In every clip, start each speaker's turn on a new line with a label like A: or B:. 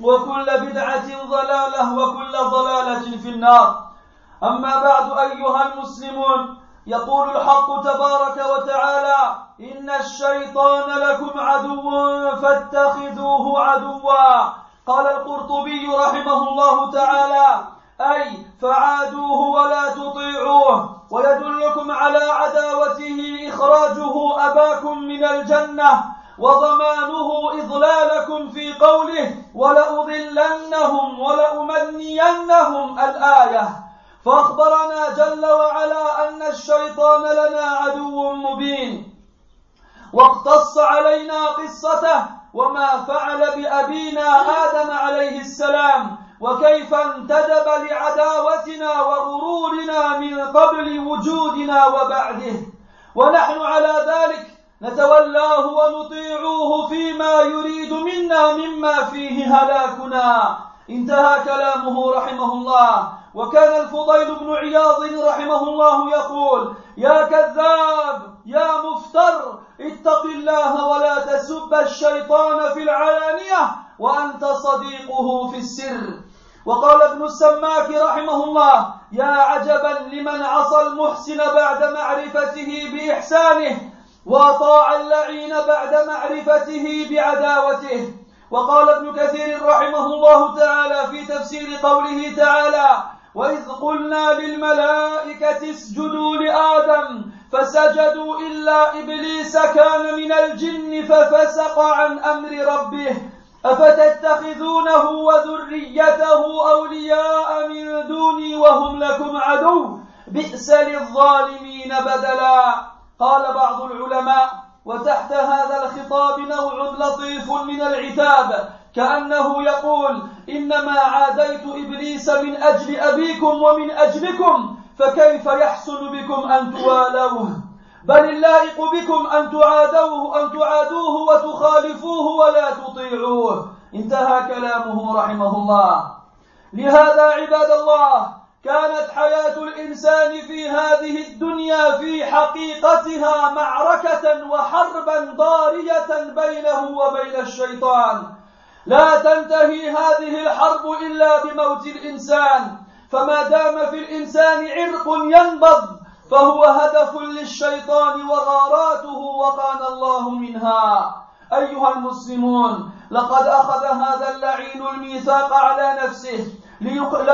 A: وكل بدعة ضلالة وكل ضلالة في النار. أما بعد أيها المسلمون يقول الحق تبارك وتعالى إن الشيطان لكم عدو فاتخذوه عدوا. قال القرطبي رحمه الله تعالى أي فعادوه ولا تطيعوه ويدلكم على عداوته إخراجه أباكم من الجنة. وضمانه إضلالكم في قوله ولأضلنهم ولأمنينهم الآية. فأخبرنا جل وعلا أن الشيطان لنا عدو مبين. واقتص علينا قصته وما فعل بأبينا آدم عليه السلام. وكيف انتدب لعداوتنا وغرورنا من قبل وجودنا وبعده. ونحن على ذلك نتولاه ونطيعوه فيما يريد منا مما فيه هلاكنا. انتهى كلامه رحمه الله. وكان الفضيل بن عياض رحمه الله يقول يا كذاب! يا مفتر! اتق الله ولا تسب الشيطان في العلانية وأنت صديقه في السر. وقال ابن السماك رحمه الله يا عجبا لمن عصى المحسن بعد معرفته بإحسانه وأطاع اللعين بعد معرفته بعداوته. وقال ابن كثير رحمه الله تعالى في تفسير قوله تعالى واذ قلنا للملائكه اسجدوا لادم فسجدوا الا ابليس كان من الجن ففسق عن أمر ربه. افتتخذونه وذريته اولياء من دوني وهم لكم عدو؟ بئس للظالمين بدلا. قال بعض العلماء وتحت هذا الخطاب نوع لطيف من العتاب كأنه يقول إنما عاديت إبليس من أجل أبيكم ومن أجلكم فكيف يحسن بكم أن توالوه؟ بل اللائق بكم أن تعادوه أن تعادوه وتخالفوه ولا تطيعوه. انتهى كلامه رحمه الله. لهذا عباد الله كانت حياة الإنسان في هذه الدنيا في حقيقتها معركة وحربا ضارية بينه وبين الشيطان. لا تنتهي هذه الحرب إلا بموت الإنسان. فما دام في الإنسان عرق ينبض فهو هدف للشيطان وغاراته وقانا الله منها. أيها المسلمون لقد أخذ هذا اللعين الميثاق على نفسه. ليقعد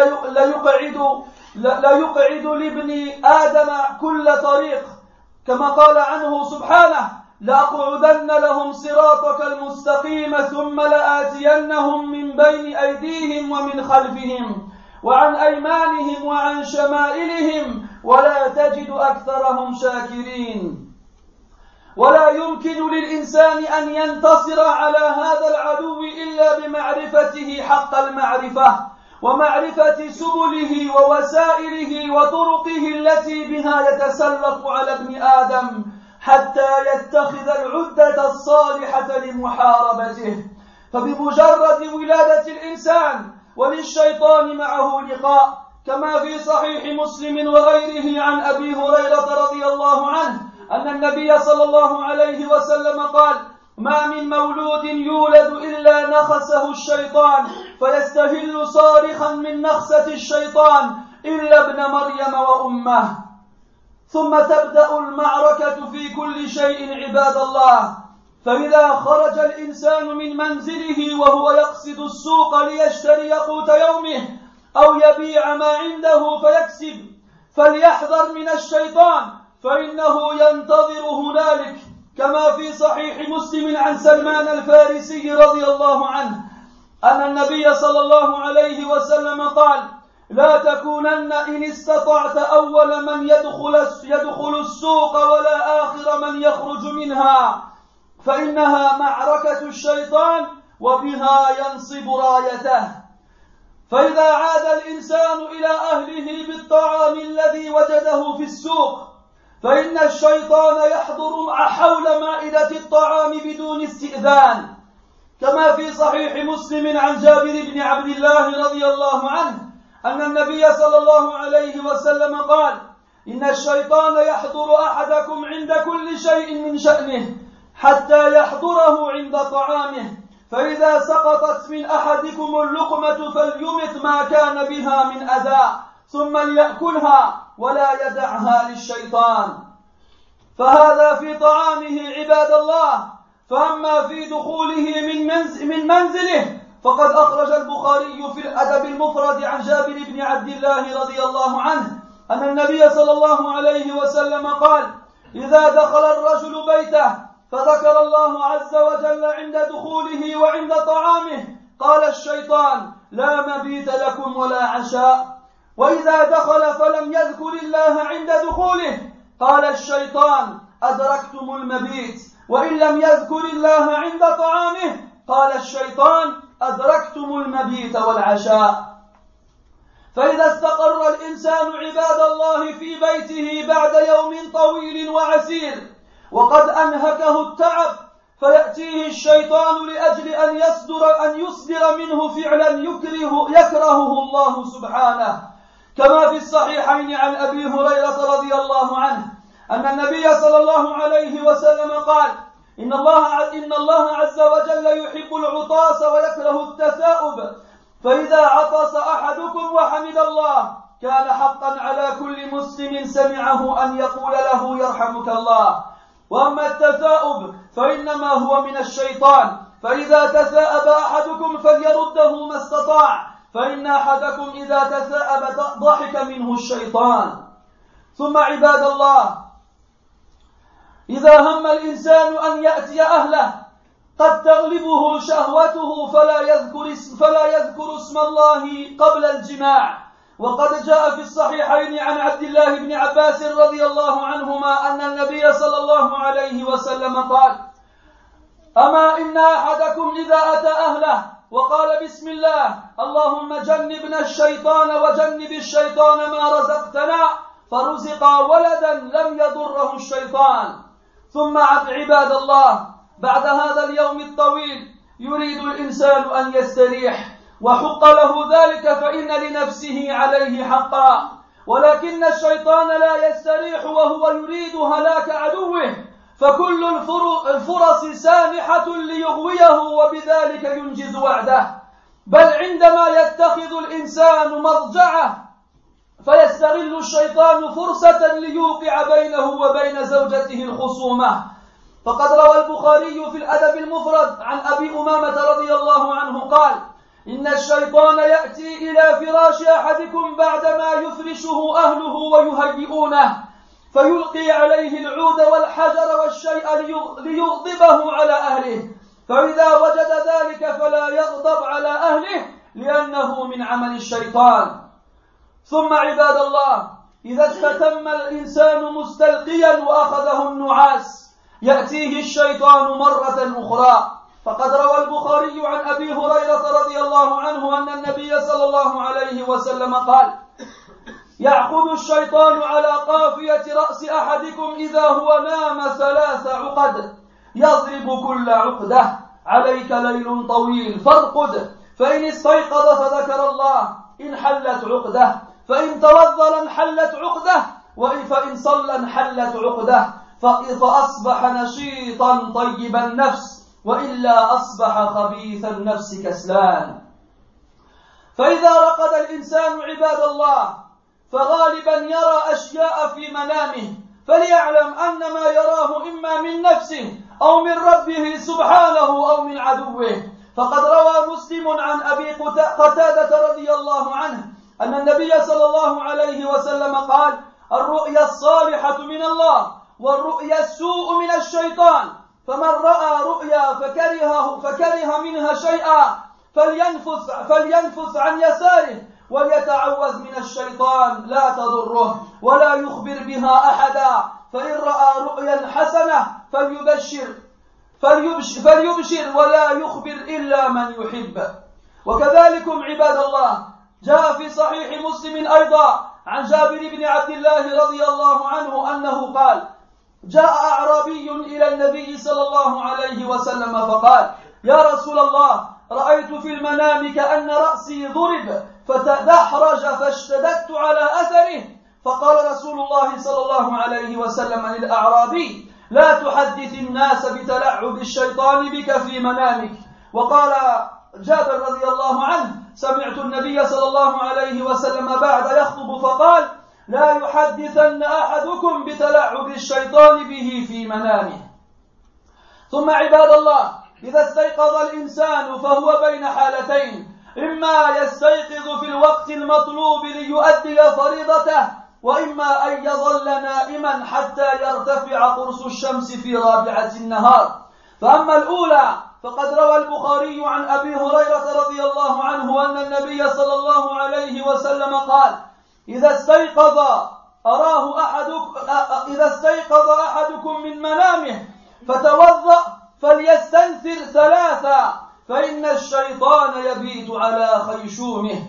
A: لا يقعد لابن آدم كل طريق. كما قال عنه سبحانه لأقعدن لهم صراطك المستقيم ثم لآتينهم من بين أيديهم ومن خلفهم وعن أيمانهم وعن شمائلهم ولا تجد أكثرهم شاكرين. ولا يمكن للإنسان أن ينتصر على هذا العدو إلا بمعرفته حق المعرفة. ومعرفة سبله ووسائله وطرقه التي بها يتسلط على ابن آدم حتى يتخذ العدة الصالحة لمحاربته. فبمجرد ولادة الإنسان وللشيطان معه لقاء كما في صحيح مسلم وغيره عن أبي هريرة رضي الله عنه أن النبي صلى الله عليه وسلم قال ما من مولود يولد إلا نخسه الشيطان فيستهل صارخا من نخسة الشيطان إلا ابن مريم وأمه. ثم تبدأ المعركة في كل شيء عباد الله. فإذا خرج الإنسان من منزله وهو يقصد السوق ليشتري قوت يومه أو يبيع ما عنده فيكسب فليحذر من الشيطان فإنه ينتظر هنالك. كما في صحيح مسلم عن سلمان الفارسي رضي الله عنه أن النبي صلى الله عليه وسلم قال لا تكونن إن استطعت أول من يدخل يدخل السوق ولا آخر من يخرج منها فإنها معركة الشيطان وبها ينصب رايته. فإذا عاد الإنسان إلى أهله بالطعام الذي وجده في السوق فإن الشيطان يحضر حول مائدة الطعام بدون استئذان كما في صحيح مسلم عن جابر بن عبد الله رضي الله عنه أن النبي صلى الله عليه وسلم قال إن الشيطان يحضر أحدكم عند كل شيء من شأنه حتى يحضره عند طعامه فإذا سقطت من أحدكم اللقمة فليمت ما كان بها من أذى ثم ليأكلها. ولا يدعها للشيطان. فهذا في طعامه عباد الله. فأما في دخوله من, من منزله فقد أخرج البخاري في الأدب المفرد عن جابر بن عبد الله رضي الله عنه أن النبي صلى الله عليه وسلم قال إذا دخل الرجل بيته فذكر الله عز وجل عند دخوله وعند طعامه. قال الشيطان لا مبيت لكم ولا عشاء. وإذا دخل فلم يذكر الله عند دخوله قال الشيطان أدركتم المبيت وإن لم يذكر الله عند طعامه قال الشيطان أدركتم المبيت والعشاء. فإذا استقر الإنسان عباد الله في بيته بعد يوم طويل وعسير وقد أنهكه التعب فيأتيه الشيطان لأجل أن يصدر أن يصدر منه فعلا يكره يكرهه الله سبحانه. كما في الصحيحين عن أبي هريرة رضي الله عنه أن النبي صلى الله عليه وسلم قال إن الله إن الله عز وجل يحب العطاس ويكره التثاؤب فإذا عطس أحدكم وحمد الله كان حقا على كل مسلم سمعه أن يقول له يرحمك الله وأما التثاؤب فإنما هو من الشيطان فإذا تثاءب أحدكم فليرده ما استطاع فإن أحدكم إذا تثاءب ضحك منه الشيطان. ثم عباد الله إذا هم الإنسان أن يأتي أهله قد تغلبه شهوته فلا يذكر اسم فلا يذكر اسم الله قبل الجماع. وقد جاء في الصحيحين عن عبد الله بن عباس رضي الله عنهما أن النبي صلى الله عليه وسلم قال أما إن أحدكم إذا أتى أهله وقال بسم الله اللهم جنبنا الشيطان وجنب الشيطان ما رزقتنا فرزق ولدا لم يضره الشيطان. ثم عباد الله بعد هذا اليوم الطويل يريد الإنسان أن يستريح وحق له ذلك فإن لنفسه عليه حقا. ولكن الشيطان لا يستريح وهو يريد هلاك فكل الفرص سانحة ليغويه وبذلك ينجز وعده. بل عندما يتخذ الإنسان مضجعه فيستغل الشيطان فرصة ليوقع بينه وبين زوجته الخصومة. فقد روى البخاري في الأدب المفرد عن أبي أمامة رضي الله عنه قال إن الشيطان يأتي إلى فراش أحدكم بعدما يفرشه أهله ويهيئونه. فيلقي عليه العود والحجر والشيء ليغضبه على أهله. فإذا وجد ذلك فلا يغضب على أهله لأنه من عمل الشيطان. ثم عباد الله إذا استتم الإنسان مستلقيا وأخذه النعاس يأتيه الشيطان مرة أخرى. فقد روى البخاري عن أبي هريرة رضي الله عنه أن النبي صلى الله عليه وسلم قال يعقد الشيطان على قافية رأس أحدكم إذا هو نام ثلاث عقد. يضرب كل عقدة. عليك ليل طويل فارقد. فإن استيقظ فذكر الله. انحلت عقدة. فإن توضأ انحلت عقدة. وإن فإن صلى انحلت عقدة. فأصبح نشيطا طيب النفس. وإلا أصبح خبيث النفس كسلان. فإذا رقد الإنسان عباد الله فغالبا يرى أشياء في منامه فليعلم أن ما يراه إما من نفسه أو من ربه سبحانه أو من عدوه. فقد روى مسلم عن أبي قتادة رضي الله عنه أن النبي صلى الله عليه وسلم قال الرؤيا الصالحة من الله والرؤيا السوء من الشيطان. فمن رأى رؤيا فكره فكره منها شيئا فلينفث فلينفث عن يساره وليتعوذ من الشيطان لا تضره ولا يخبر بها أحدا. فإن رأى رؤيا حسنة فليبشر فليبشر, فليبشر ولا يخبر إلا من يحب. وكذلكم عباد الله جاء في صحيح مسلم أيضا عن جابر بن عبد الله رضي الله عنه أنه قال جاء أعرابي إلى النبي صلى الله عليه وسلم فقال يا رسول الله رأيت في المنام كأن رأسي ضرب فتدحرج فاشتددت على اثره فقال رسول الله صلى الله عليه وسلم عن الاعرابي لا تحدث الناس بتلعب الشيطان بك في منامك. وقال جابر رضي الله عنه سمعت النبي صلى الله عليه وسلم بعد يخطب فقال لا يحدثن أحدكم بتلعب الشيطان به في منامه. ثم عباد الله إذا استيقظ الإنسان فهو بين حالتين إما يستيقظ في الوقت المطلوب ليؤدي فريضته وإما أن يظل نائما حتى يرتفع قرص الشمس في رابعة النهار. فأما الأولى فقد روى البخاري عن أبي هريرة رضي الله عنه أن النبي صلى الله عليه وسلم قال إذا استيقظ أراه احدكم إذا استيقظ أحدكم من منامه فتوضأ فليستنثر ثلاثا فإن الشيطان يبيت على خيشومه.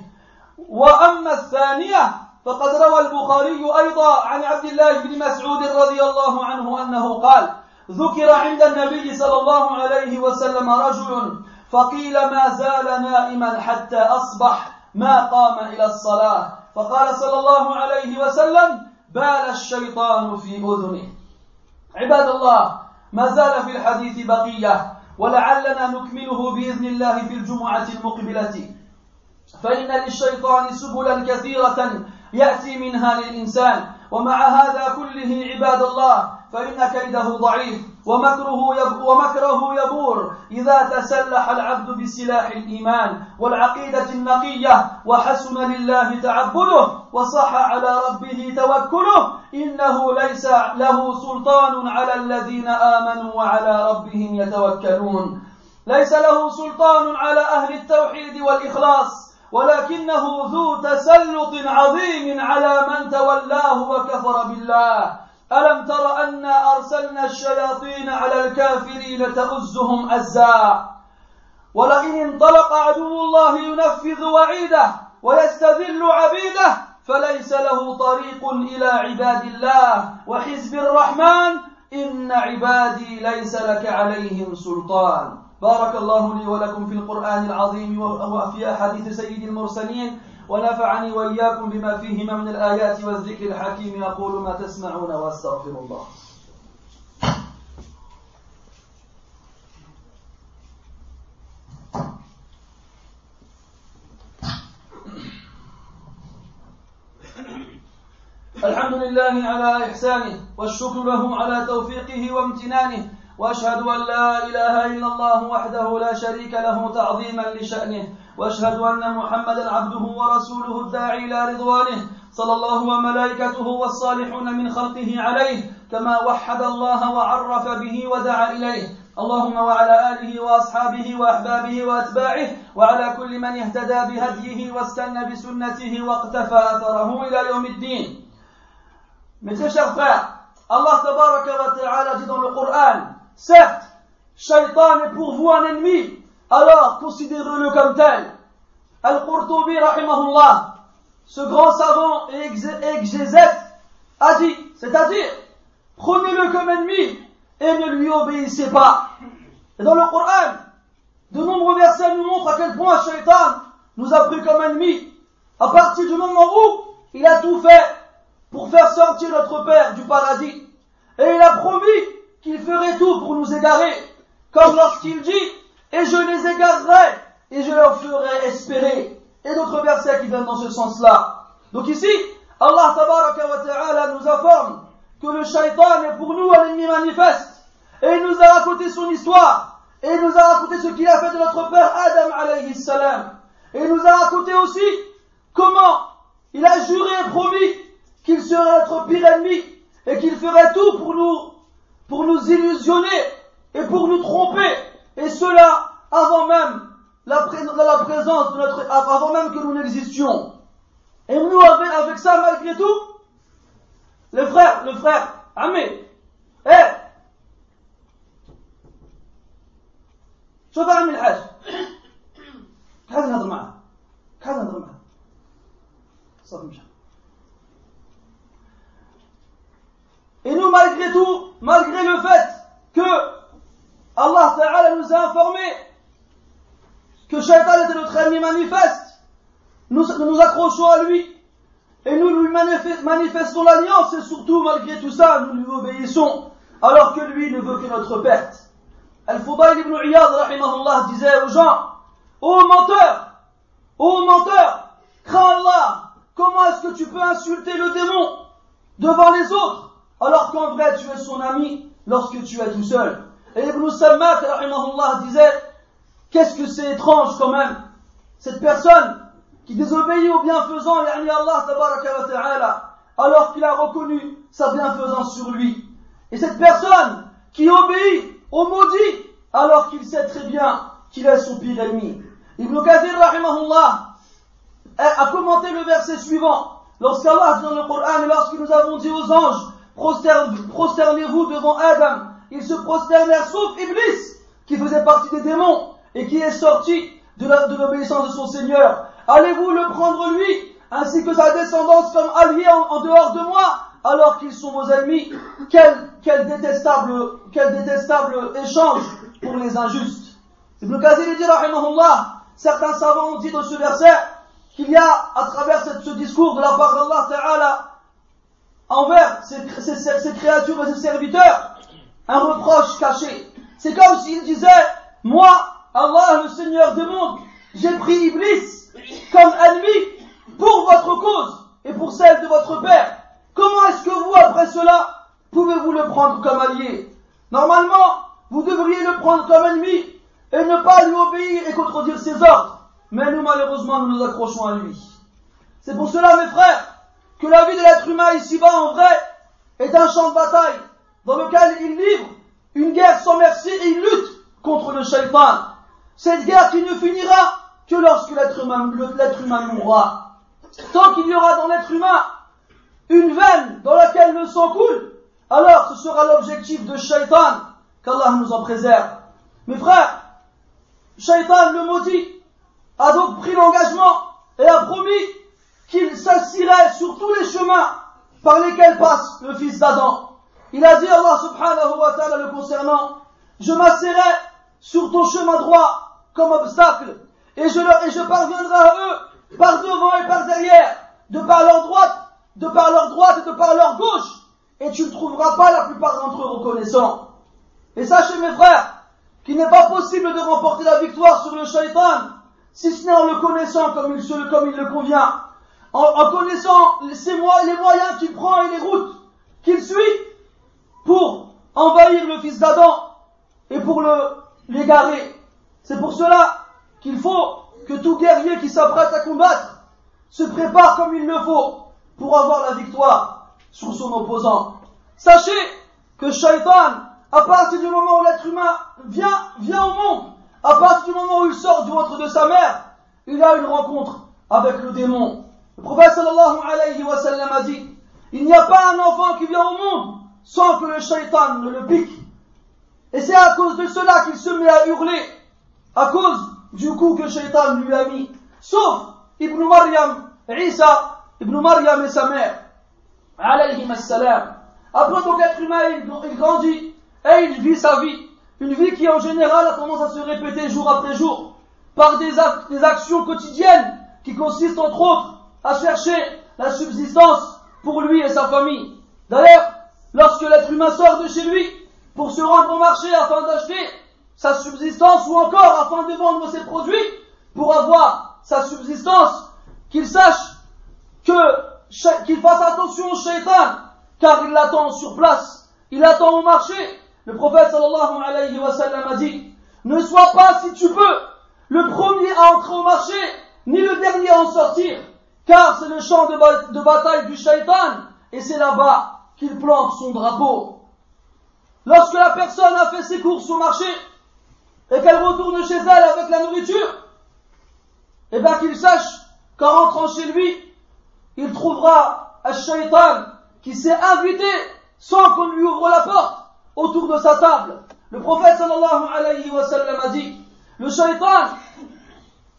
A: وأما الثانية فقد روى البخاري أيضا عن عبد الله بن مسعود رضي الله عنه أنه قال ذكر عند النبي صلى الله عليه وسلم رجل فقيل ما زال نائما حتى أصبح ما قام إلى الصلاة. فقال صلى الله عليه وسلم بال الشيطان في أذنه. عباد الله ما زال في الحديث بقية. ولعلنا نكمله بإذن الله في الجمعة المقبلة. فإن للشيطان سبلا كثيرة يأتي منها للإنسان ومع هذا كله عباد الله فإن كيده ضعيف ومكره يب ومكره يبور. إذا تسلح العبد بسلاح الإيمان والعقيدة النقية وحسن لله تعبده وصح على ربه توكله إنه ليس له سلطان على الذين آمنوا وعلى ربهم يتوكلون. ليس له سلطان على أهل التوحيد والإخلاص ولكنه ذو تسلط عظيم على من تولاه وكفر بالله. ألم تر أنا أرسلنا الشياطين على الكافرين تؤزهم أزا؟ ولئن انطلق عدو الله ينفذ وعيده ويستذل عبيده فليس له طريق إلى عباد الله. وحزب الرحمن إن عبادي ليس لك عليهم سلطان. بارك الله لي ولكم في القرآن العظيم وفي أحاديث سيد المرسلين. ونفعني وإياكم بما فيهما من الآيات والذكر الحكيم. أقول ما تسمعون وأستغفر الله. الحمد لله على إحسانه والشكر له على توفيقه وامتنانه وأشهد أن لا إله إلا الله وحده لا شريك له تعظيما لشأنه وأشهد أن محمدا عبده ورسوله الداعي إلى رضوانه صلى الله وملائكته والصالحون من خلقه عليه كما وحد الله وعرف به ودعا إليه. اللهم وعلى آله وأصحابه وأحبابه وأتباعه وعلى كل من اهتدى بهديه واستنى بسنته واقتفى أثره إلى يوم الدين. Chers frères, Allah wa ta'ala dit dans le Coran Certes, Shaitan pour vous un ennemi, alors considérez-le comme tel. Al-Qurtubi, rahimahullah, ce grand savant et exégète, a dit, c'est-à-dire, prenez-le comme ennemi et ne lui obéissez pas. Et dans le Coran, de nombreux versets nous montrent à quel point Shaitan nous a pris comme ennemi. À partir du moment où il a tout fait pour faire sortir notre Père du paradis. Et il a promis qu'il ferait tout pour nous égarer. Comme lorsqu'il dit, et je les égarerai, et je leur ferai espérer. Et d'autres versets qui viennent dans ce sens-là. Donc ici, Allah ta'ala nous informe que le shaitan est pour nous un ennemi manifeste. Et il nous a raconté son histoire. Et il nous a raconté ce qu'il a fait de notre père Adam alayhi salam. Et il nous a raconté aussi comment il a juré et promis qu'il serait notre pire ennemi et qu'il ferait tout pour nous, pour nous illusionner et pour nous tromper. Et cela avant même la, la présence de notre, avant même que nous n'existions. Et nous, avec, avec ça, malgré tout, le frère, le frère, Amé, eh, شوف اعمل حاجه هذا نهضر معاه هذا نهضر معاه صافي مشى Et nous, malgré tout, malgré le fait que Allah Ta'ala nous a informé que Shaitan était notre ennemi manifeste, nous nous accrochons à lui et nous lui manifestons l'alliance et surtout, malgré tout ça, nous lui obéissons alors que lui ne veut que notre perte. Al-Fudayl ibn Iyad, disait aux gens, ô menteur, ô menteur, crains Allah, comment est-ce que tu peux insulter le démon devant les autres alors qu'en vrai tu es son ami lorsque tu es tout seul? Et Ibn Sammak, disait, qu'est-ce que c'est étrange quand même, cette personne qui désobéit au bienfaisant, yani Allah alors qu'il a reconnu sa bienfaisance sur lui. Et cette personne qui obéit au maudit, alors qu'il sait très bien qu'il est son pire ennemi. Ibn Kathir, rahimahullah, a commenté le verset suivant. Lorsqu'Allah dans le Coran, lorsque nous avons dit aux anges, prosternez-vous devant Adam. Ils se prosternèrent sauf Iblis, qui faisait partie des démons et qui est sorti de l'obéissance de, son Seigneur. Allez-vous le prendre lui, ainsi que sa descendance comme alliés en, dehors de moi, alors qu'ils sont vos ennemis? Quel, détestable, échange pour les injustes. Ibn Kathir dit, certains savants ont dit dans ce verset qu'il y a, à travers ce discours de la part d'Allah Ta'ala, envers ces, créatures et ces serviteurs un reproche caché. C'est comme s'il disait, moi, Allah, le Seigneur des mondes, j'ai pris Iblis comme ennemi pour votre cause et pour celle de votre père. Comment est-ce que vous, après cela, pouvez-vous le prendre comme allié? Normalement, vous devriez le prendre comme ennemi et ne pas lui obéir et contredire ses ordres. Mais nous, malheureusement, nous nous accrochons à lui. C'est pour cela, mes frères, que la vie de l'être humain ici-bas en vrai est un champ de bataille dans lequel il livre une guerre sans merci et il lutte contre le shaitan. Cette guerre qui ne finira que lorsque l'être humain, l'être humain mourra. Tant qu'il y aura dans l'être humain une veine dans laquelle le sang coule, alors ce sera l'objectif de shaitan, qu'Allah nous en préserve. Mes frères, shaitan le maudit a donc pris l'engagement et a promis qu'il s'assirait sur tous les chemins par lesquels passe le fils d'Adam. Il a dit Allah subhanahu wa ta'ala le concernant, je m'assirai sur ton chemin droit comme obstacle et je, parviendrai à eux par devant et par derrière, de par leur droite, de par leur droite et de par leur gauche et tu ne trouveras pas la plupart d'entre eux reconnaissants. Et sachez mes frères qu'il n'est pas possible de remporter la victoire sur le shaitan si ce n'est en le connaissant comme il le convient en, connaissant les moyens qu'il prend et les routes qu'il suit pour envahir le fils d'Adam et pour l'égarer. C'est pour cela qu'il faut que tout guerrier qui s'apprête à combattre se prépare comme il le faut pour avoir la victoire sur son opposant. Sachez que Shaitan, à partir du moment où l'être humain vient, vient au monde, à partir du moment où il sort du ventre de sa mère, il a une rencontre avec le démon. Le prophète sallallahu alayhi wa sallam a dit, il n'y a pas un enfant qui vient au monde sans que le shaitan ne le pique. Et c'est à cause de cela qu'il se met à hurler, à cause du coup que shaitan lui a mis. Sauf Ibn Maryam, Isa, Ibn Maryam et sa mère. Après donc être humain, il grandit et il vit sa vie. Une vie qui en général a tendance à se répéter jour après jour par des, des actions quotidiennes qui consistent entre autres à chercher la subsistance pour lui et sa famille. D'ailleurs, lorsque l'être humain sort de chez lui pour se rendre au marché afin d'acheter sa subsistance ou encore afin de vendre ses produits pour avoir sa subsistance, qu'il sache qu'il fasse attention au shaitan car il l'attend sur place, il attend au marché. Le prophète sallallahu alayhi wa sallam a dit ne sois pas si tu peux le premier à entrer au marché ni le dernier à en sortir car c'est le champ de, de bataille du shaitan et c'est là-bas qu'il plante son drapeau. Lorsque la personne a fait ses courses au marché et qu'elle retourne chez elle avec la nourriture, eh bien qu'il sache qu'en rentrant chez lui, il trouvera un shaitan qui s'est invité sans qu'on lui ouvre la porte autour de sa table. Le prophète sallallahu alayhi wa sallam a dit, le shaitan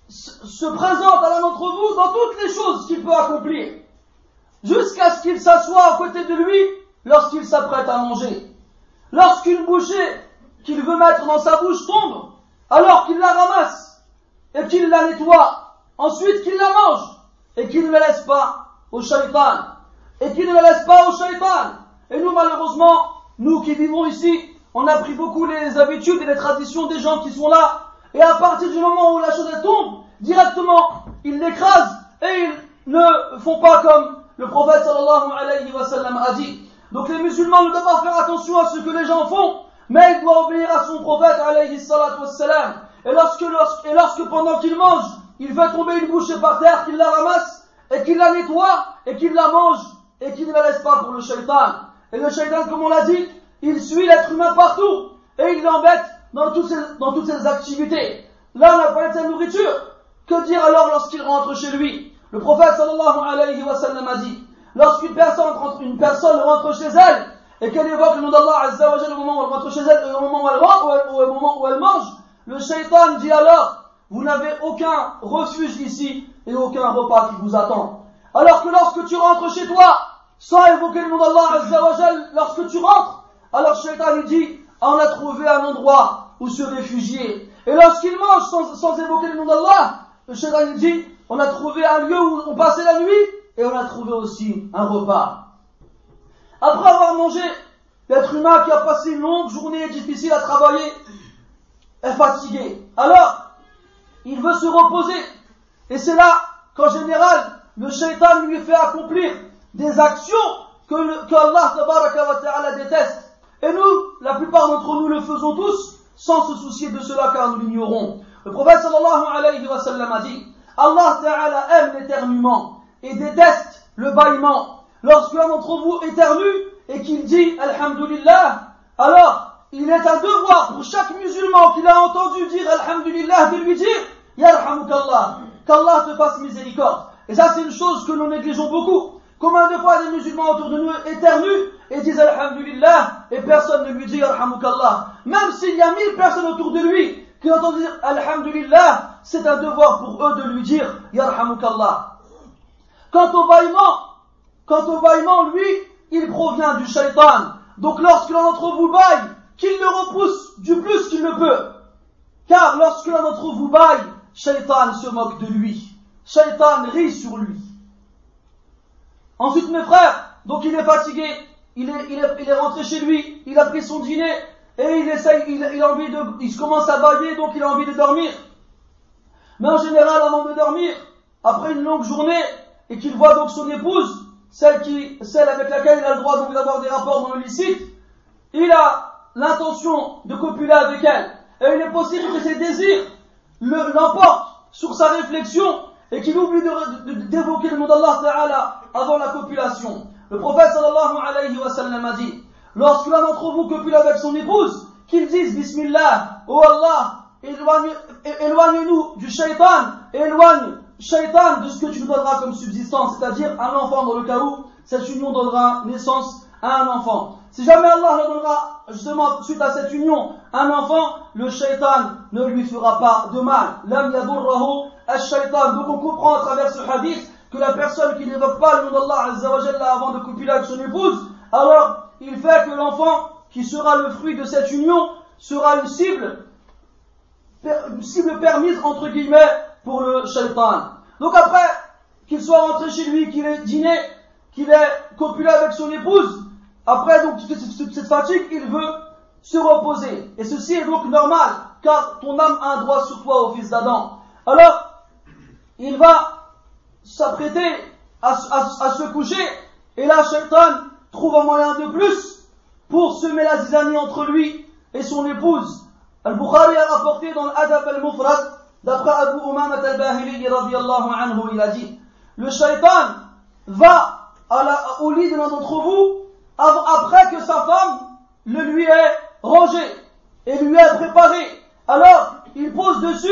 A: se présente à l'un d'entre vous dans toutes les choses qu'il peut accomplir, jusqu'à ce qu'il s'assoie à côté de lui lorsqu'il s'apprête à manger. Lorsqu'une bouchée qu'il veut mettre dans sa bouche tombe, alors qu'il la ramasse et qu'il la nettoie, ensuite qu'il la mange et qu'il ne la laisse pas au shaitan, et qu'il ne la laisse pas au shaitan. Et nous, malheureusement, nous qui vivons ici, on a pris beaucoup les habitudes et les traditions des gens qui sont là, et à partir du moment où la chose tombe, directement, ils l'écrasent et ils ne font pas comme le prophète sallallahu alayhi wa sallam a dit. Donc les musulmans ne doivent pas faire attention à ce que les gens font, mais ils doivent obéir à son prophète alayhi wassalam. Et lorsque, lorsque, et lorsque pendant qu'il mange, il fait tomber une bouchée par terre, qu'il la ramasse, et qu'il la nettoie, et qu'il la mange, et qu'il ne la laisse pas pour le shaitan. Et le shaitan, comme on l'a dit, il suit l'être humain partout, et il l'embête dans, toutes ses, dans toutes ses activités. Là, on a parlé de sa nourriture. Que dire alors lorsqu'il rentre chez lui? Le prophète sallallahu alayhi wa sallam a rentre, une personne rentre chez elle et qu'elle évoque le nom d'Allah Azza wa au moment où elle rentre chez elle, au moment où elle rentre, ou au moment où elle mange, le shaitan dit alors, vous n'avez aucun refuge ici et aucun repas qui vous attend. Alors que lorsque tu rentres chez toi, sans évoquer le nom d'Allah lorsque tu rentres, alors le shaitan lui dit, on a trouvé un endroit où se réfugier. Et lorsqu'il mange sans, sans évoquer le nom d'Allah, le shaitan lui dit, on a trouvé un lieu où on passait la nuit et on a trouvé aussi un repas. Après avoir mangé, l'être humain qui a passé une longue journée difficile à travailler est fatigué. Alors, il veut se reposer. Et c'est là qu'en général, le shaitan lui fait accomplir des actions que, le, que Allah déteste. Et nous, la plupart d'entre nous le faisons tous sans se soucier de cela car nous l'ignorons. Le prophète sallallahu alayhi wa sallam a dit, Allah ta'ala aime l'éternuement et déteste le bâillement. Lorsqu'un d'entre vous éternue et qu'il dit Alhamdulillah, alors il est un devoir pour chaque musulman qui l'a entendu dire Alhamdulillah de lui dire Yarhamukallah, qu'Allah te fasse miséricorde. Et ça c'est une chose que nous négligeons beaucoup. Combien de fois des musulmans autour de nous éternuent et disent Alhamdulillah et personne ne lui dit Yarhamukallah. Même s'il y a mille personnes autour de lui qui entendent dire Alhamdulillah, c'est un devoir pour eux de lui dire Yarhamukallah. Quant au bâillement, quant au bâillement, lui, il provient du shaitan. Donc lorsque l'un d'entre vous baille, qu'il le repousse du plus qu'il ne peut. Car lorsque l'un d'entre vous baille, shaitan se moque de lui. Shaitan rit sur lui. Ensuite, mes frères, donc il est fatigué, il est, il est, il est rentré chez lui, il a pris son dîner, et il essaye, il, il, a envie de, il commence à bailler, donc il a envie de dormir. Mais en général, avant de dormir, après une longue journée, et qu'il voit donc son épouse, celle, qui, celle avec laquelle il a le droit d'avoir des rapports non illicites, il a l'intention de copuler avec elle. Et il est possible que ses désirs l'emportent sur sa réflexion et qu'il oublie d'évoquer le nom d'Allah Ta'ala avant la copulation. Le prophète sallallahu alayhi wa sallam a dit, lorsque l'un d'entre vous copule avec son épouse, qu'il dise Bismillah, oh Allah, éloigne-nous du shaitan, éloigne shaitan de ce que tu nous donneras comme subsistance, c'est-à-dire un enfant dans le cas où cette union donnera naissance à un enfant. Si jamais Allah leur donnera justement suite à cette union un enfant, le shaitan ne lui fera pas de mal. Lam yadurrahu shaitan Donc on comprend à travers ce hadith que la personne qui n'évoque pas le nom d'Allah avant de copuler avec son épouse, alors il fait que l'enfant qui sera le fruit de cette union sera une cible, une cible permise entre guillemets pour le shaitan. Donc après qu'il soit rentré chez lui, qu'il ait dîné, qu'il ait copulé avec son épouse, après donc cette fatigue, il veut se reposer. Et ceci est donc normal, car ton âme a un droit sur toi, au fils d'Adam. Alors, il va s'apprêter à, se coucher, et là, Shaitan trouve un moyen de plus pour semer la zizanie entre lui et son épouse. Al-Bukhari a rapporté dans l'Adab al-Mufrad, d'après Abu il a dit, le shaitan va au lit de l'un d'entre vous après que sa femme le lui ait rangé et lui ait préparé. Alors, il pose dessus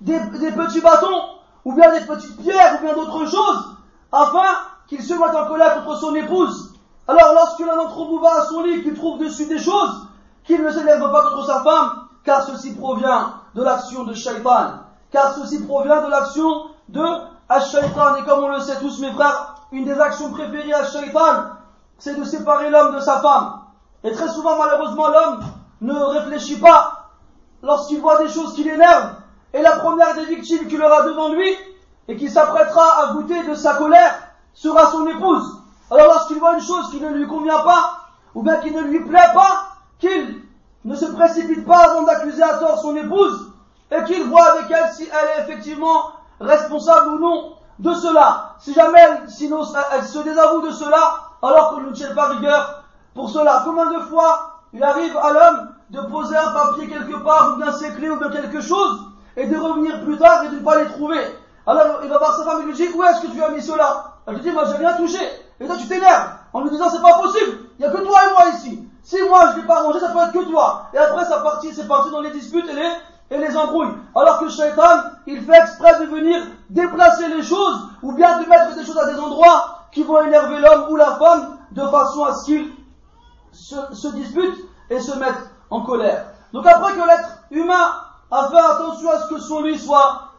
A: des, petits bâtons, ou bien des petites pierres, ou bien d'autres choses, afin qu'il se mette en colère contre son épouse. Alors, lorsque l'un d'entre vous va à son lit, qu'il trouve dessus des choses, qu'il ne s'élève pas contre sa femme, car ceci provient de l'action de Shaitan, car ceci provient de l'action de Ash-Shaitan, et comme on le sait tous mes frères, une des actions préférées à Shaitan, c'est de séparer l'homme de sa femme. Et très souvent, malheureusement, l'homme ne réfléchit pas lorsqu'il voit des choses qui l'énervent, et la première des victimes qu'il aura devant lui, et qui s'apprêtera à goûter de sa colère, sera son épouse. Alors lorsqu'il voit une chose qui ne lui convient pas, ou bien qui ne lui plaît pas, qu'il ne se précipite pas avant d'accuser à tort son épouse et qu'il voit avec elle si elle est effectivement responsable ou non de cela. Si jamais elle, sinon, elle se désavoue de cela, alors qu'on ne tient pas rigueur pour cela. Combien de fois il arrive à l'homme de poser un papier quelque part, ou bien ses ou bien quelque chose, et de revenir plus tard et de ne pas les trouver? Alors il va voir sa femme et lui dit, où est-ce que tu as mis cela? Elle lui dit, moi j'ai rien touché. Et toi tu t'énerves en lui disant, c'est pas possible, il n'y a que toi et moi ici. Si moi je ne l'ai pas rangé, ça peut être que toi. Et après, ça parti, c'est parti dans les disputes et les, et les embrouilles. Alors que Shaitan, il fait exprès de venir déplacer les choses, ou bien de mettre des choses à des endroits qui vont énerver l'homme ou la femme, de façon à ce qu'ils se, se disputent et se mettent en colère. Donc après que l'être humain a fait attention à ce que son lit soit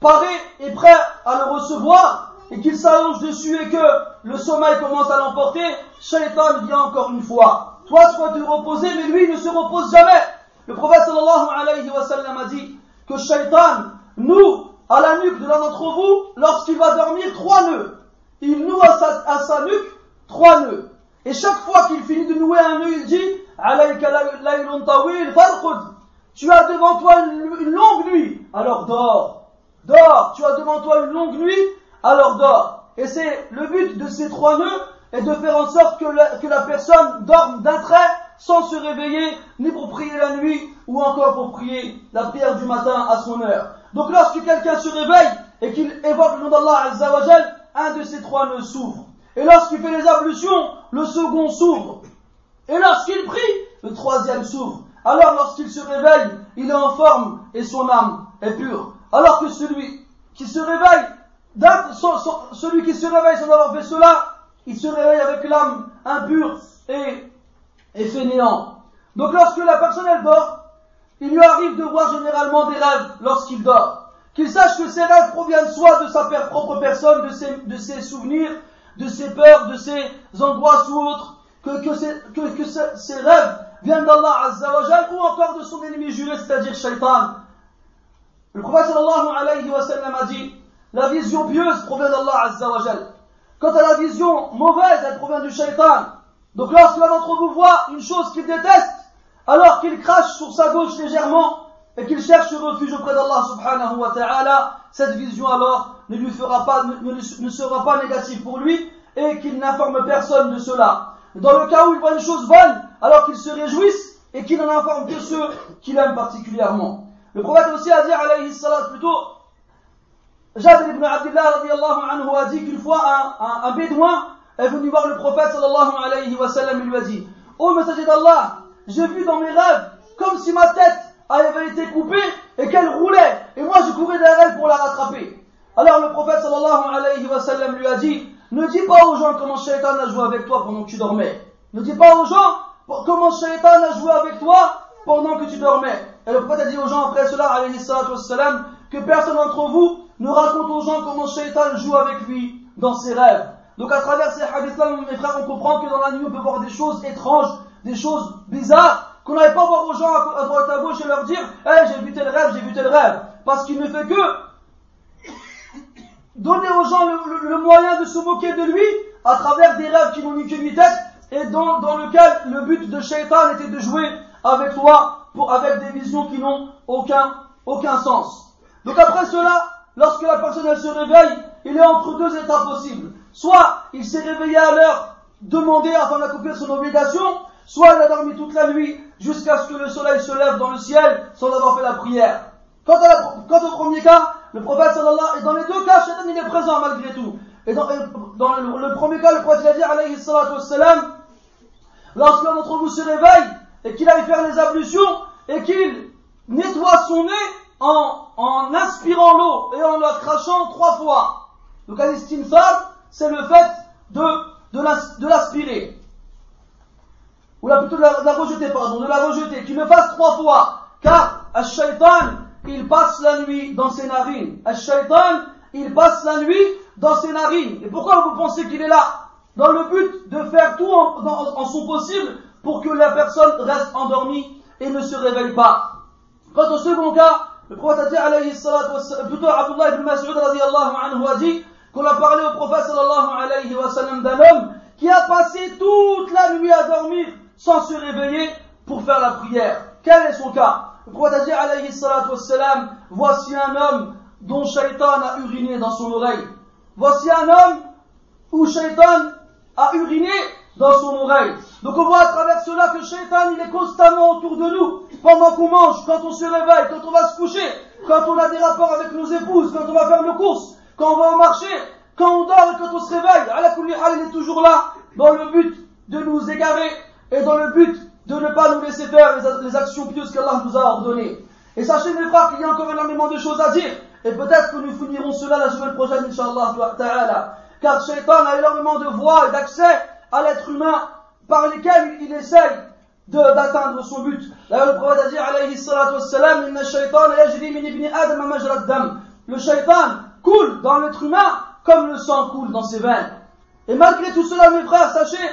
A: paré et prêt à le recevoir, et qu'il s'allonge dessus et que le sommeil commence à l'emporter, Shaitan vient encore une fois toi, tu vas te reposer, mais lui, ne se repose jamais. Le prophète sallallahu alayhi wa sallam a dit que Shaitan noue à la nuque de l'un d'entre vous lorsqu'il va dormir trois nœuds. Il noue à sa, nuque trois nœuds. Et chaque fois qu'il finit de nouer un nœud, il dit Tu as devant toi une, longue nuit, alors dors. Dors. Tu as devant toi une longue nuit, alors dors. Et c'est le but de ces trois nœuds, et de faire en sorte que la, que la personne dorme d'un trait sans se réveiller, ni pour prier la nuit, ou encore pour prier la prière du matin à son heure. Donc lorsque quelqu'un se réveille et qu'il évoque le nom d'Allah Azzawajal, un de ces trois nœuds s'ouvre. Et lorsqu'il fait les ablutions, le second s'ouvre. Et lorsqu'il prie, le troisième s'ouvre. Alors lorsqu'il se réveille, il est en forme et son âme est pure. Alors que celui qui se réveille, celui qui se réveille sans avoir fait cela, il se réveille avec l'âme impure et, et fainéant. Donc lorsque la personne dort, il lui arrive de voir généralement des rêves lorsqu'il dort. Qu'il sache que ces rêves proviennent soit de sa propre personne, de ses, souvenirs, de ses peurs, de ses angoisses ou autres, que, que, rêves viennent d'Allah Azzawajal ou encore de son ennemi juré, c'est-à-dire Shaitan. Le prophète sallallahu alayhi wa sallam a dit, la vision pieuse provient d'Allah Azzawajal. Quant à la vision mauvaise, elle provient du shaitan. Donc lorsque l'un d'entre vous voit une chose qu'il déteste, alors qu'il crache sur sa gauche légèrement et qu'il cherche refuge auprès d'Allah subhanahu wa ta'ala, cette vision alors ne lui fera pas, ne, sera pas négative pour lui et qu'il n'informe personne de cela. Dans le cas où il voit une chose bonne, alors qu'il se réjouisse et qu'il n'en informe que ceux qu'il aime particulièrement. Le prophète aussi a dit, alayhi salat, plutôt, Jabir ibn Abdullah anhu a dit qu'une fois un, bédouin est venu voir le prophète sallallahu alayhi wa sallam et lui a dit Ô messager d'Allah, j'ai vu dans mes rêves comme si ma tête avait été coupée et qu'elle roulait et moi je courais derrière elle pour la rattraper. Alors le prophète sallallahu alayhi wa sallam lui a dit Ne dis pas aux gens comment Shaitan a joué avec toi pendant que tu dormais. Ne dis pas aux gens comment Shaitan a joué avec toi pendant que tu dormais. Et le prophète a dit aux gens après cela, alayhi sallam, que personne d'entre vous nous raconte aux gens comment Shaitan joue avec lui dans ses rêves. Donc à travers ces hadiths-là, mes frères, on comprend que dans la nuit, on peut voir des choses étranges, des choses bizarres, qu'on n'allait pas voir aux gens à droite à gauche et leur dire hey, eh, j'ai vu tel rêve, j'ai vu tel rêve ». Parce qu'il ne fait que donner aux gens le, moyen de se moquer de lui à travers des rêves qui n'ont ni queue ni tête et dans, dans lequel le but de Shaitan était de jouer avec toi, pour, avec des visions qui n'ont aucun, aucun sens. Donc après cela, lorsque la personne se réveille, il est entre deux états possibles. Soit il s'est réveillé à l'heure demandée afin d'accomplir son obligation, soit il a dormi toute la nuit jusqu'à ce que le soleil se lève dans le ciel sans avoir fait la prière. Quant, au premier cas, le prophète sallallahu et dans les deux cas, est présent malgré tout. Et dans, le, premier cas, le prophète a dit alayhi salatu wassalam, lorsque d'entre vous se réveille et qu'il aille faire les ablutions et qu'il nettoie son nez en, en inspirant l'eau et en la crachant trois fois. Donc un istinfar, c'est le fait de, de l'aspirer. Ou plutôt de la, rejeter, pardon, de la rejeter, qu'il le fasse trois fois. Car, Ash-Shaytan, il passe la nuit dans ses narines. Ash-Shaytan, il passe la nuit dans ses narines. Et pourquoi vous pensez qu'il est là? Dans le but de faire tout en, en, son possible pour que la personne reste endormie et ne se réveille pas. Quant au second cas, le prophète a dit, plutôt Abdullah ibn Mas'ud anhu a dit qu'on a parlé au prophète sallallahu alayhi wa sallam d'un homme qui a passé toute la nuit à dormir sans se réveiller pour faire la prière. Quel est son cas? Le prophète a dit alayhi salatu wassalam, voici un homme dont Shaitan a uriné dans son oreille. Voici un homme où Shaitan a uriné dans son oreille. Donc on voit à travers cela que Shaitan il est constamment autour de nous. Pendant qu'on mange, quand on se réveille, quand on va se coucher, quand on a des rapports avec nos épouses, quand on va faire nos courses, quand on va au marché, quand on dort et quand on se réveille. Allah il est toujours là dans le but de nous égarer et dans le but de ne pas nous laisser faire les, actions pieuses qu'Allah nous a ordonnées. Et sachez mes frères qu'il y a encore énormément de choses à dire. Et peut-être que nous finirons cela la semaine prochaine, Inch'Allah. Car Shaitan a énormément de voies et d'accès à l'être humain par lesquels il essaye d'atteindre son but. Là, le prophète a dit. Le shaitan coule dans l'être humain comme le sang coule dans ses veines. Et malgré tout cela, mes frères, sachez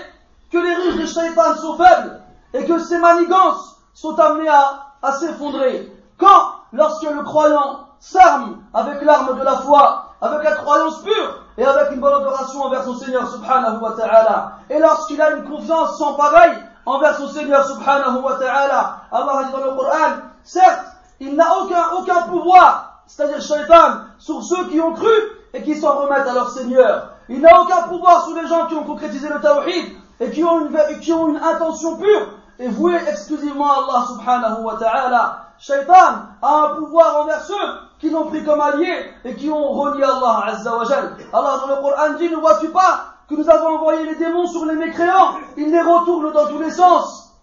A: que les riches des shaitan sont faibles et que ces manigances sont amenées à, à s'effondrer. Quand, lorsque le croyant s'arme avec l'arme de la foi, avec la croyance pure et avec une bonne adoration envers son Seigneur subhanahu wa ta'ala, et lorsqu'il a une confiance sans pareil envers son Seigneur subhanahu wa ta'ala, Allah dit dans le Coran, certes, il n'a aucun, aucun pouvoir, c'est-à-dire shaitan, sur ceux qui ont cru et qui s'en remettent à leur Seigneur. Il n'a aucun pouvoir sur les gens qui ont concrétisé le tawhid et qui ont une, qui ont une intention pure et vouée exclusivement à Allah subhanahu wa ta'ala. Shaitan a un pouvoir envers ceux qui l'ont pris comme allié et qui ont renié Allah azza wa Allah dans le Coran dit, ne vois-tu pas que nous avons envoyé les démons sur les mécréants? Ils les retournent dans tous les sens.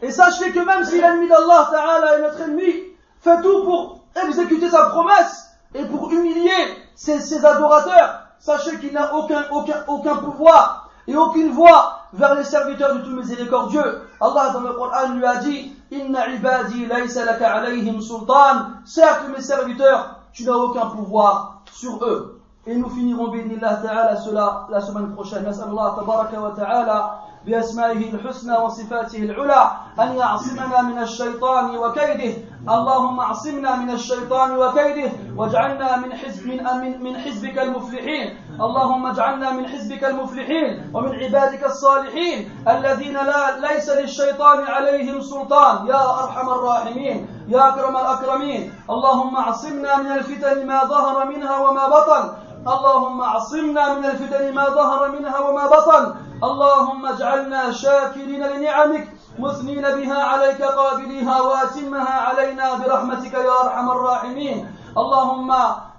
A: Et sachez que même si l'ennemi d'Allah ta'ala est notre ennemi, fait tout pour exécuter sa promesse et pour humilier ses, adorateurs, sachez qu'il n'a aucun, aucun, aucun pouvoir et aucune voix vers les serviteurs du tout miséricordieux. Allah dans le Coran lui a dit Inna ibadi laysa laka alayhim sultan. Certes, mes serviteurs, tu n'as aucun pouvoir sur eux. Et nous finirons, Allah ta'ala, cela la semaine prochaine. Allah tabaraka wa ta'ala. بأسمائه الحسنى وصفاته العلى أن يعصمنا من الشيطان وكيده. اللهم اعصمنا من الشيطان وكيده واجعلنا من حزب من من حزبك المفلحين. اللهم اجعلنا من حزبك المفلحين ومن عبادك الصالحين الذين لا ليس للشيطان عليهم سلطان. يا أرحم الراحمين يا أكرم الأكرمين. اللهم اعصمنا من الفتن ما ظهر منها وما بطن. اللهم اعصمنا من الفتن ما ظهر منها وما بطن. اللهم اجعلنا شاكرين لنعمك مثنين بها عليك قابليها وأتمها علينا برحمتك يا أرحم الراحمين. اللهم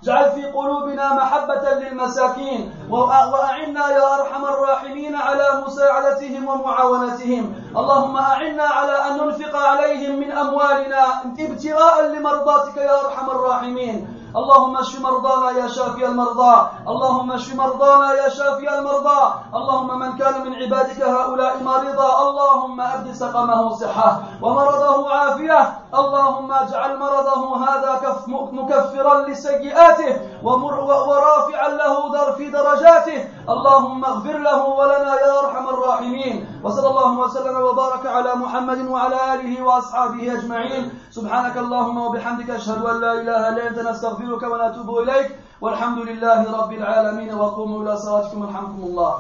A: اجعل في قلوبنا محبة للمساكين وأعنا يا أرحم الراحمين على مساعدتهم ومعاونتهم. اللهم أعنا على أن ننفق عليهم من أموالنا ابتغاء لمرضاتك يا أرحم الراحمين. اللهم اشف مرضانا يا شافي المرضى. اللهم اشف مرضانا يا شافي المرضى. اللهم من كان من عبادك هؤلاء مريضا اللهم ابد سقمه صحة ومرضه عافية. اللهم اجعل مرضه هذا كف مكفرا لسيئاته ورافعا له در في درجاته. اللهم اغفر له ولنا يا أرحم الراحمين. وصلى الله وسلم وبارك على محمد وعلى آله وأصحابه أجمعين. سبحانك اللهم وبحمدك أشهد أن لا إله إلا أنت نستغفرك نستغفرك ونتوب إليك. والحمد لله رب العالمين. وقوموا إلى صلاتكم. ورحمكم الله.